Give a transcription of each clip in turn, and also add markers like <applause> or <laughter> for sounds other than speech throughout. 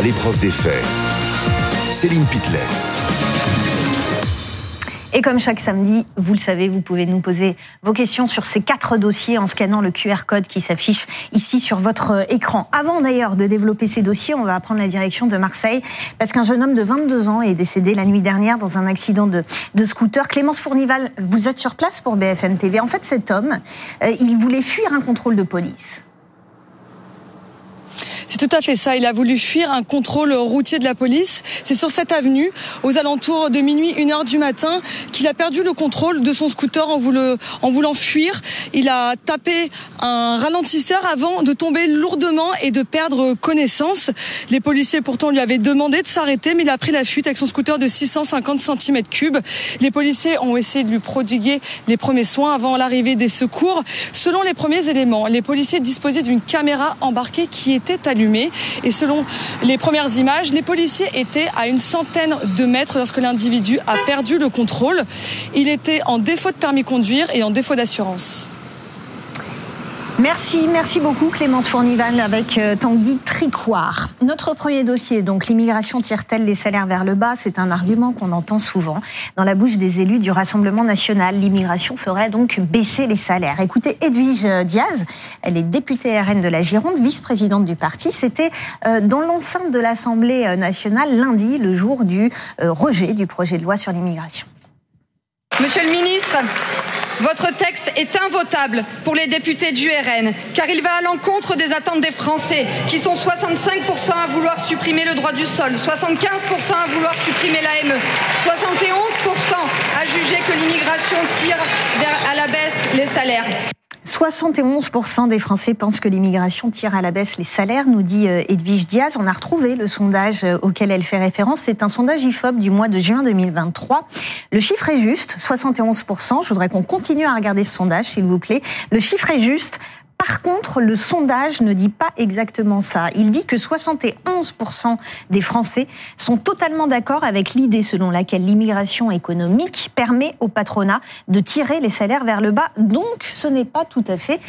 à l'épreuve des faits. Céline Pitlet. Et comme chaque samedi, vous le savez, vous pouvez nous poser vos questions sur ces quatre dossiers en scannant le QR code qui s'affiche ici sur votre écran. Avant d'ailleurs de développer ces dossiers, on va prendre la direction de Marseille parce qu'un jeune homme de 22 ans est décédé la nuit dernière dans un accident de, de scooter. Clémence Fournival, vous êtes sur place pour BFM TV. En fait, cet homme, euh, il voulait fuir un contrôle de police. C'est tout à fait ça. Il a voulu fuir un contrôle routier de la police. C'est sur cette avenue, aux alentours de minuit, une heure du matin, qu'il a perdu le contrôle de son scooter en, voulant, fuir. Il a tapé un ralentisseur avant de tomber lourdement et de perdre connaissance. Les policiers pourtant lui avaient demandé de s'arrêter, mais il a pris la fuite avec son scooter de 650 cm3. Les policiers ont essayé de lui prodiguer les premiers soins avant l'arrivée des secours. Selon les premiers éléments, les policiers disposaient d'une caméra embarquée qui était et selon les premières images, les policiers étaient à une centaine de mètres lorsque l'individu a perdu le contrôle. Il était en défaut de permis conduire et en défaut d'assurance. Merci, merci beaucoup Clémence Fournival avec euh, Tanguy Tricoire. Notre premier dossier, donc l'immigration tire-t-elle les salaires vers le bas? C'est un argument qu'on entend souvent dans la bouche des élus du Rassemblement national. L'immigration ferait donc baisser les salaires. Écoutez, Edwige Diaz, elle est députée RN de la Gironde, vice-présidente du parti. C'était euh, dans l'enceinte de l'Assemblée nationale lundi, le jour du euh, rejet du projet de loi sur l'immigration. Monsieur le ministre, votre texte est invotable pour les députés du RN, car il va à l'encontre des attentes des Français, qui sont 65% à vouloir supprimer le droit du sol, 75% à vouloir supprimer l'AME, 71% à juger que l'immigration tire à la baisse les salaires. 71% des Français pensent que l'immigration tire à la baisse les salaires, nous dit euh, Edwige Diaz. On a retrouvé le sondage euh, auquel elle fait référence. C'est un sondage IFOP du mois de juin 2023. Le chiffre est juste, 71%. Je voudrais qu'on continue à regarder ce sondage, s'il vous plaît. Le chiffre est juste. Par contre, le sondage ne dit pas exactement ça. Il dit que 71% des Français sont totalement d'accord avec l'idée selon laquelle l'immigration économique permet au patronat de tirer les salaires vers le bas. Donc, ce n'est pas tout à fait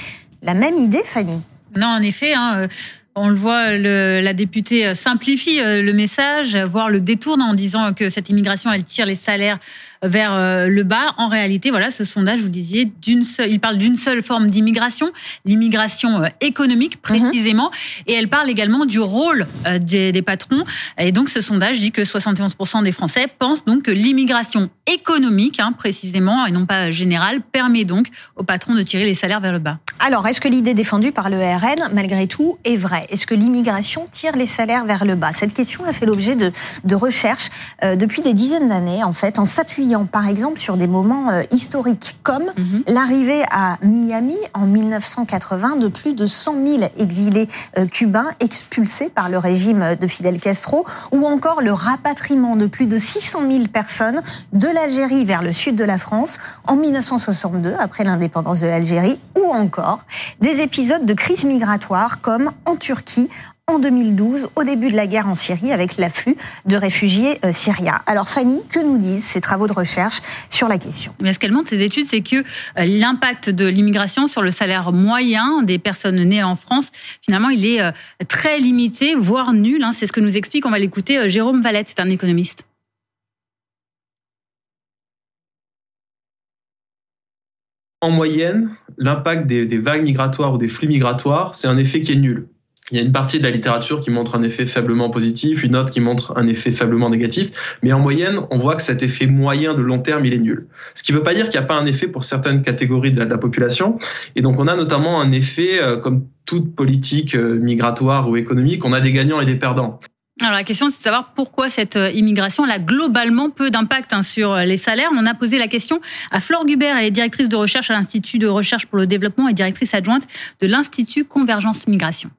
la même idée, Fanny. Non, en effet. Hein, euh, on le voit, la députée simplifie euh, le message, voire le détourne en disant que cette immigration, elle tire les salaires vers euh, le bas. En réalité, voilà, ce sondage, vous disiez, d'une seule, il parle d'une seule forme d'immigration, l'immigration euh, économique mhm. précisément, et elle parle également du rôle euh, des, des, patrons. Et donc, ce sondage dit que 71% des Français pensent donc que l'immigration économique, hein, précisément, et non pas générale, permet donc aux patrons de tirer les salaires vers le bas. Alors, est-ce que l'idée défendue par le RN, malgré tout, est vraie? Est-ce que l'immigration tire les salaires vers le bas? Cette question a fait l'objet de, de recherches depuis des dizaines d'années, en fait, en s'appuyant par exemple sur des moments euh, historiques, comme mhm. l'arrivée à Miami en 1980 de plus de 100 000 exilés euh, cubains expulsés par le régime de Fidel Castro, ou encore le rapatriement de plus de 600 000 personnes de l'Algérie vers le sud de la France en 1962, après l'indépendance de l'Algérie, ou encore des épisodes de crise migratoire comme en Turquie en 2012, au début de la guerre en Syrie, avec l'afflux de réfugiés euh, syriens. Alors Fanny, que nous disent ces travaux de recherche sur la question? Mais ce qu'elle montre, ces études, c'est que euh, l'impact de l'immigration sur le salaire moyen des personnes nées en France, finalement, il est euh, très limité, voire nul. Hein. C'est ce que nous explique, on va l'écouter, Jérôme Valette, c'est un économiste. En moyenne, l'impact des, vagues migratoires ou des flux migratoires, c'est un effet qui est nul. Il y a une partie de la littérature qui montre un effet faiblement positif, une autre qui montre un effet faiblement négatif, mais en moyenne, on voit que cet effet moyen de long terme, il est nul. Ce qui ne veut pas dire qu'il n'y a pas un effet pour certaines catégories de la, population, et donc on a notamment un effet, euh, comme toute politique euh, migratoire ou économique, on a des gagnants et des perdants. Alors la question c'est de savoir pourquoi cette euh, immigration a globalement peu d'impact hein, sur les salaires. On a posé la question à Flore Gubert, elle est directrice de recherche à l'Institut de recherche pour le développement et directrice adjointe de l'Institut Convergence Migration.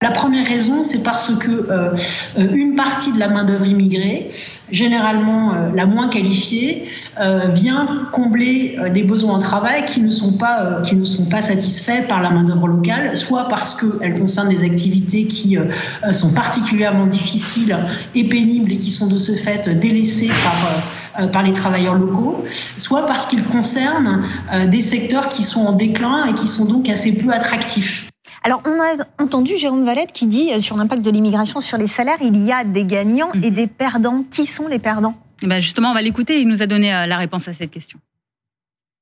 La première raison, c'est parce que euh, une partie de la main d'œuvre immigrée, généralement euh, la moins qualifiée, euh, vient combler des besoins en travail qui ne sont pas qui ne sont pas satisfaits par la main d'œuvre locale, soit parce qu'elles concernent des activités qui sont particulièrement difficiles et pénibles et qui sont de ce fait délaissées par par les travailleurs locaux, soit parce qu'ils concernent des secteurs qui sont en déclin et qui sont donc assez peu attractifs. Alors, on a entendu Jérôme Valette qui dit euh, sur l'impact de l'immigration sur les salaires, il y a des gagnants et mhm. des perdants. Qui sont les perdants? Eh ben Justement, on va l'écouter. Il nous a donné euh, la réponse à cette question.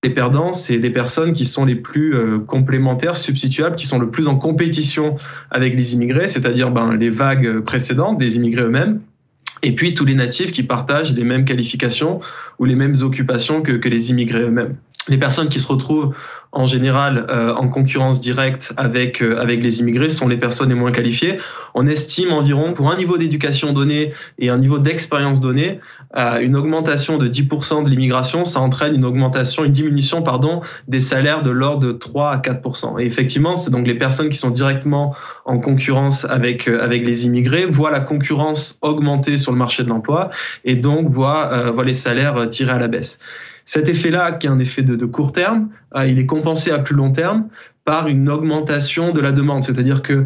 Les perdants, c'est les personnes qui sont les plus euh, complémentaires, substituables, qui sont le plus en compétition avec les immigrés, c'est-à-dire ben, les vagues précédentes des immigrés eux-mêmes, et puis tous les natifs qui partagent les mêmes qualifications ou les mêmes occupations que, que les immigrés eux-mêmes. Les personnes qui se retrouvent en général euh, en concurrence directe avec euh, avec les immigrés sont les personnes les moins qualifiées. On estime environ pour un niveau d'éducation donné et un niveau d'expérience donné, euh, une augmentation de 10% de l'immigration, ça entraîne une augmentation, une diminution pardon des salaires de l'ordre de 3 à 4%. Et effectivement, c'est donc les personnes qui sont directement en concurrence avec avec les immigrés voient la concurrence augmenter sur le marché de l'emploi et donc voient voient les salaires tirer à la baisse. Cet effet-là, qui est un effet de, court terme, euh, il est compensé à plus long terme par une augmentation de la demande. C'est-à-dire que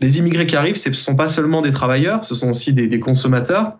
les immigrés qui arrivent, ce ne sont pas seulement des travailleurs, ce sont aussi des, consommateurs.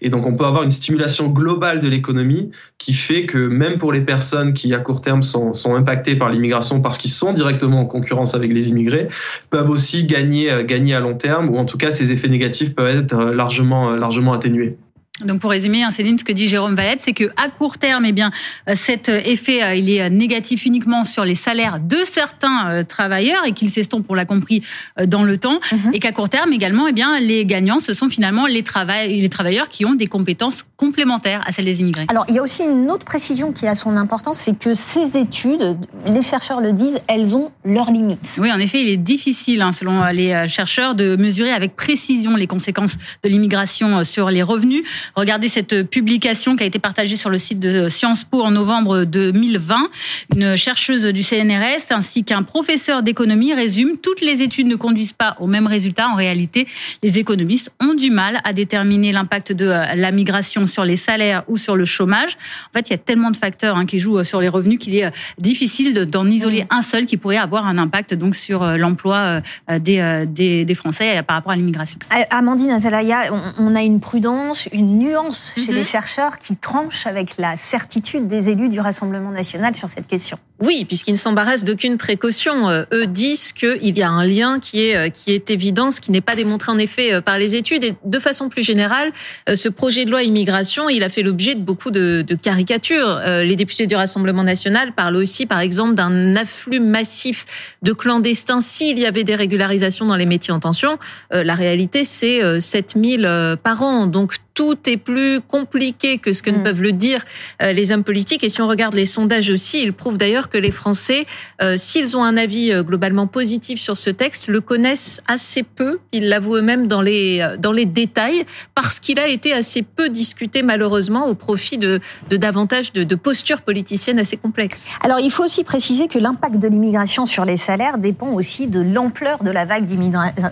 Et donc, on peut avoir une stimulation globale de l'économie qui fait que même pour les personnes qui, à court terme, sont, impactées par l'immigration parce qu'ils sont directement en concurrence avec les immigrés, peuvent aussi gagner, euh, gagner à long terme, ou en tout cas, ces effets négatifs peuvent être euh, largement, largement atténués. Donc pour résumer, hein, Céline, ce que dit Jérôme Valette, c'est que à court terme, eh bien, euh, cet euh, effet, euh, il est négatif uniquement sur les salaires de certains travailleurs et qu'il s'estompe, on l'a compris, dans le temps, mhm. et qu'à court terme également, eh bien, les gagnants, ce sont finalement les, les travailleurs qui ont des compétences complémentaires à celles des immigrés. Alors il y a aussi une autre précision qui a son importance, c'est que ces études, les chercheurs le disent, elles ont leurs limites. Oui, en effet, il est difficile, hein, selon les chercheurs, de mesurer avec précision les conséquences de l'immigration sur les revenus. Regardez cette publication qui a été partagée sur le site de Sciences Po en novembre 2020. Une chercheuse du CNRS ainsi qu'un professeur d'économie résument toutes les études ne conduisent pas au même résultat. En réalité, les économistes ont du mal à déterminer l'impact de euh, la migration sur les salaires ou sur le chômage. En fait, il y a tellement de facteurs hein, qui jouent euh, sur les revenus qu'il est euh, difficile d'en isoler un seul qui pourrait avoir un impact donc sur l'emploi des, des, des, Français par rapport à l'immigration. Amandine Atalaya, on a une prudence, une nuance chez les mhm. chercheurs qui tranchent avec la certitude des élus du Rassemblement national sur cette question. Oui, puisqu'ils ne s'embarrassent d'aucune précaution. Euh, eux disent qu'il y a un lien qui est, euh, qui est évident, ce qui n'est pas démontré en effet euh, par les études. Et de façon plus générale, ce projet de loi immigration, il a fait l'objet de beaucoup de, de caricatures. Les députés du Rassemblement national parlent aussi, par exemple, d'un afflux massif de clandestins s'il y avait des régularisations dans les métiers en tension. La réalité, c'est 7000 par an. Donc tout est plus compliqué que ce que ne mm. peuvent le dire les hommes politiques. Et si on regarde les sondages aussi, ils prouvent d'ailleurs que les Français, euh, s'ils ont un avis euh, globalement positif sur ce texte, le connaissent assez peu. Ils l'avouent eux-mêmes dans les euh, dans les détails parce qu'il a été assez peu discuté malheureusement au profit de, de davantage de, de postures politiciennes assez complexes. Alors il faut aussi préciser que l'impact de l'immigration sur les salaires dépend aussi de l'ampleur de la vague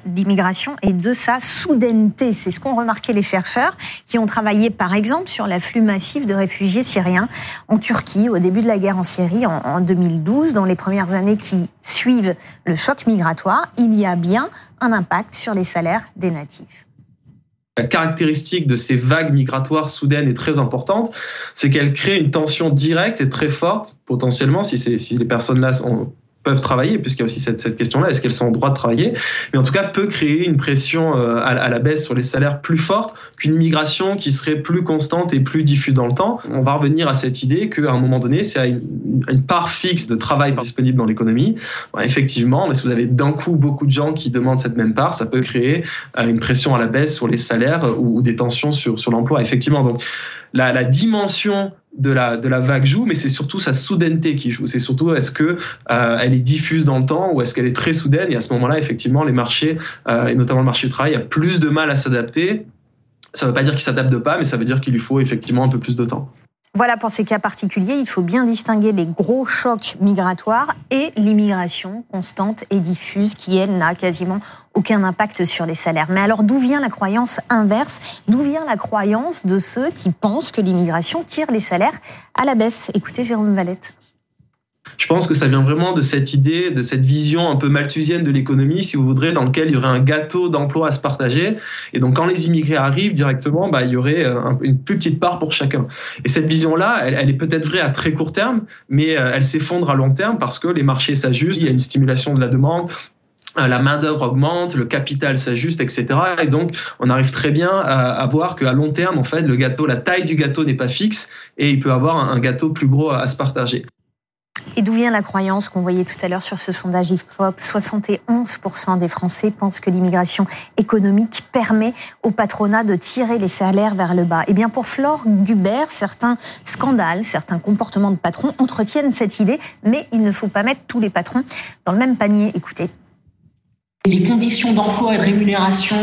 d'immigration et de sa soudaineté. C'est ce qu'ont remarqué les chercheurs qui ont travaillé par exemple sur l'afflux massif de réfugiés syriens en Turquie au début de la guerre en Syrie en, en 2012, dans les premières années qui suivent le choc migratoire, il y a bien un impact sur les salaires des natifs. La caractéristique de ces vagues migratoires soudaines est très importante, c'est qu'elles créent une tension directe et très forte, potentiellement, si, si les personnes-là peuvent travailler, puisqu'il y a aussi cette, cette question-là, est-ce qu'elles sont en droit de travailler? Mais en tout cas, peut créer une pression euh, à, la baisse sur les salaires plus forte qu'une immigration qui serait plus constante et plus diffuse dans le temps. On va revenir à cette idée qu'à un moment donné, c'est une, une, part fixe de travail disponible dans l'économie. effectivement, mais si vous avez d'un coup beaucoup de gens qui demandent cette même part, ça peut créer euh, une pression à la baisse sur les salaires ou, ou des tensions sur, sur l'emploi. Effectivement, donc la, la dimension de la, de la vague joue, mais c'est surtout sa soudaineté qui joue. C'est surtout est-ce que euh, elle est diffuse dans le temps ou est-ce qu'elle est très soudaine? Et à ce moment-là, effectivement, les marchés, euh, et notamment le marché du travail, a plus de mal à s'adapter. Ça ne veut pas dire qu'il s'adapte pas, mais ça veut dire qu'il lui faut effectivement un peu plus de temps. Voilà, pour ces cas particuliers, il faut bien distinguer les gros chocs migratoires et l'immigration constante et diffuse qui, elle, n'a quasiment aucun impact sur les salaires. Mais alors, d'où vient la croyance inverse? D'où vient la croyance de ceux qui pensent que l'immigration tire les salaires à la baisse? Écoutez Jérôme Valette. Je pense que ça vient vraiment de cette idée, de cette vision un peu malthusienne de l'économie, si vous voudrez, dans lequel il y aurait un gâteau d'emploi à se partager. Et donc, quand les immigrés arrivent directement, bah, il y aurait euh, une plus petite part pour chacun. Et cette vision-là, elle, elle, est peut-être vraie à très court terme, mais euh, elle s'effondre à long terme parce que les marchés s'ajustent, il y a une stimulation de la demande, la main d'œuvre augmente, le capital s'ajuste, etc. Et donc, on arrive très bien à, à voir qu'à long terme, en fait, le gâteau, la taille du gâteau n'est pas fixe et il peut avoir un, gâteau plus gros à, se partager. Et d'où vient la croyance qu'on voyait tout à l'heure sur ce sondage IFOP? 71% des Français pensent que l'immigration économique permet au patronat de tirer les salaires vers le bas. Eh bien, pour Flore Gubert, certains scandales, certains comportements de patrons entretiennent cette idée, mais il ne faut pas mettre tous les patrons dans le même panier. Écoutez. Les conditions d'emploi et de rémunération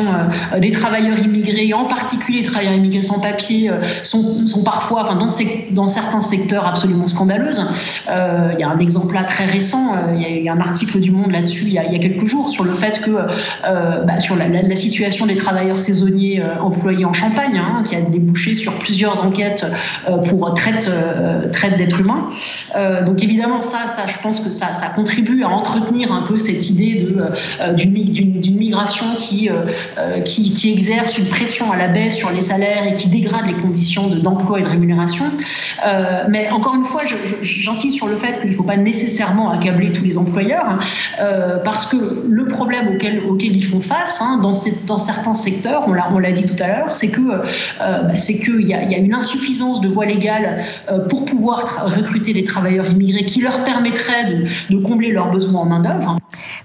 euh, des travailleurs immigrés, en particulier les travailleurs immigrés sans papier, euh, sont, parfois, dans, certains secteurs, absolument scandaleuses. Euh, il y a un exemple là très récent, il y a eu un article du Monde là-dessus il, y a quelques jours sur le fait que, bah, sur la, situation des travailleurs saisonniers employés en Champagne, hein, qui a débouché sur plusieurs enquêtes pour traite, traite d'êtres humains. donc évidemment, ça, je pense que ça, ça contribue à entretenir un peu cette idée de, d'une d'une migration qui, euh, euh, qui, qui, exerce une pression à la baisse sur les salaires et qui dégrade les conditions d'emploi et de rémunération. Euh, mais encore une fois, j'insiste sur le fait qu'il ne faut pas nécessairement accabler tous les employeurs, hein, parce que le problème auquel, ils font face hein, dans, certains secteurs, on l'a dit tout à l'heure, c'est que bah, qu'il y, a, une insuffisance de voies légales pour pouvoir recruter des travailleurs immigrés qui leur permettraient de, de combler leurs besoins en main d'œuvre.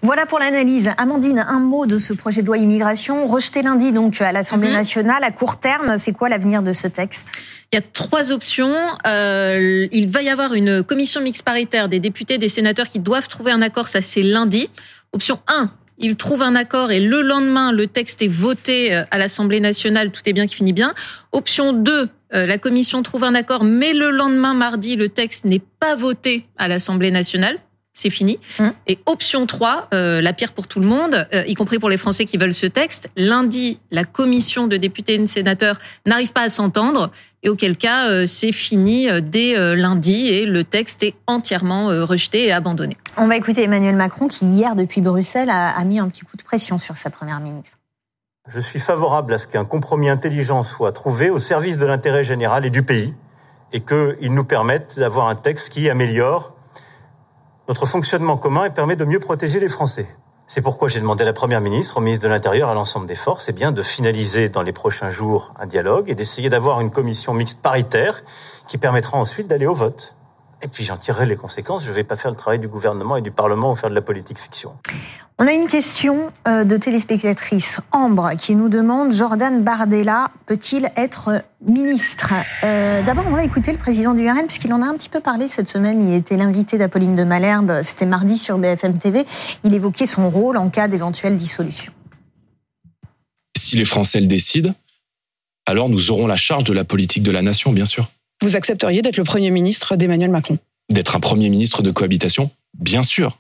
Voilà pour l'analyse. Amandine, un mot de ce projet de loi immigration rejeté lundi donc à l'Assemblée mhm. nationale à court terme. C'est quoi l'avenir de ce texte? Il y a trois options. Euh, il va y avoir une commission mixte paritaire des députés, des sénateurs qui doivent trouver un accord. Ça c'est lundi. Option 1, ils trouvent un accord et le lendemain, le texte est voté euh, à l'Assemblée nationale, tout est bien qui finit bien. Option 2, euh, la commission trouve un accord, mais le lendemain, mardi, le texte n'est pas voté à l'Assemblée nationale c'est fini. Hum. Et option 3, euh, la pire pour tout le monde, euh, y compris pour les Français qui veulent ce texte. Lundi, la commission de députés et de sénateurs n'arrive pas à s'entendre, et auquel cas, euh, c'est fini dès lundi, et le texte est entièrement rejeté et abandonné. On va écouter Emmanuel Macron, qui hier, depuis Bruxelles, a, a mis un petit coup de pression sur sa première ministre. Je suis favorable à ce qu'un compromis intelligent soit trouvé au service de l'intérêt général et du pays, et qu'il nous permette d'avoir un texte qui améliore notre fonctionnement commun et permet de mieux protéger les Français. C'est pourquoi j'ai demandé à la Première ministre, au ministre de l'Intérieur, à l'ensemble des forces, eh bien, de finaliser dans les prochains jours un dialogue et d'essayer d'avoir une commission mixte paritaire qui permettra ensuite d'aller au vote. Et puis j'en tirerai les conséquences. Je ne vais pas faire le travail du gouvernement et du Parlement ou faire de la politique fiction. On a une question euh, de téléspectatrice Ambre qui nous demande Jordan Bardella peut-il être ministre? Euh, D'abord, on va écouter le président du RN puisqu'il en a un petit peu parlé cette semaine. Il était l'invité d'Apolline de Malherbe. C'était mardi sur BFM TV. Il évoquait son rôle en cas d'éventuelle dissolution. Si les Français le décident, alors nous aurons la charge de la politique de la nation, bien sûr. Vous accepteriez d'être le Premier ministre d'Emmanuel Macron? D'être un Premier ministre de cohabitation Bien sûr.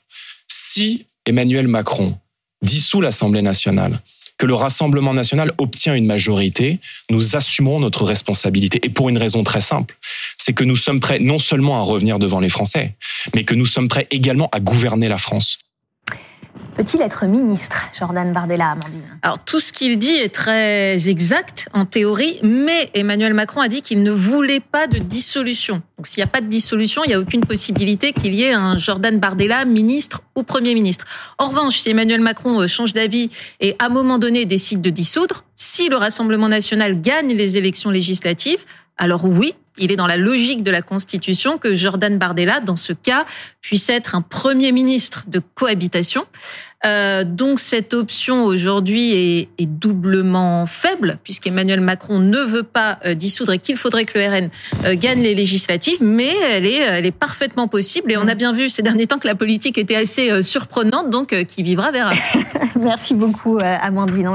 Si Emmanuel Macron dissout l'Assemblée nationale, que le Rassemblement national obtient une majorité, nous assumerons notre responsabilité. Et pour une raison très simple, c'est que nous sommes prêts non seulement à revenir devant les Français, mais que nous sommes prêts également à gouverner la France. Peut-il être ministre, Jordan Bardella, Amandine Alors, tout ce qu'il dit est très exact en théorie, mais Emmanuel Macron a dit qu'il ne voulait pas de dissolution. Donc, s'il n'y a pas de dissolution, il n'y a aucune possibilité qu'il y ait un Jordan Bardella ministre ou Premier ministre. En revanche, si Emmanuel Macron euh, change d'avis et à un moment donné décide de dissoudre, si le Rassemblement national gagne les élections législatives, alors oui, il est dans la logique de la Constitution que Jordan Bardella, dans ce cas, puisse être un Premier ministre de cohabitation. Euh, donc cette option aujourd'hui est, doublement faible puisqu'Emmanuel Macron ne veut pas euh, dissoudre et qu'il faudrait que le RN euh, gagne les législatives, mais elle est, elle est parfaitement possible et on a bien vu ces derniers temps que la politique était assez surprenante, donc qui vivra verra. <laughs> Merci beaucoup Amandine.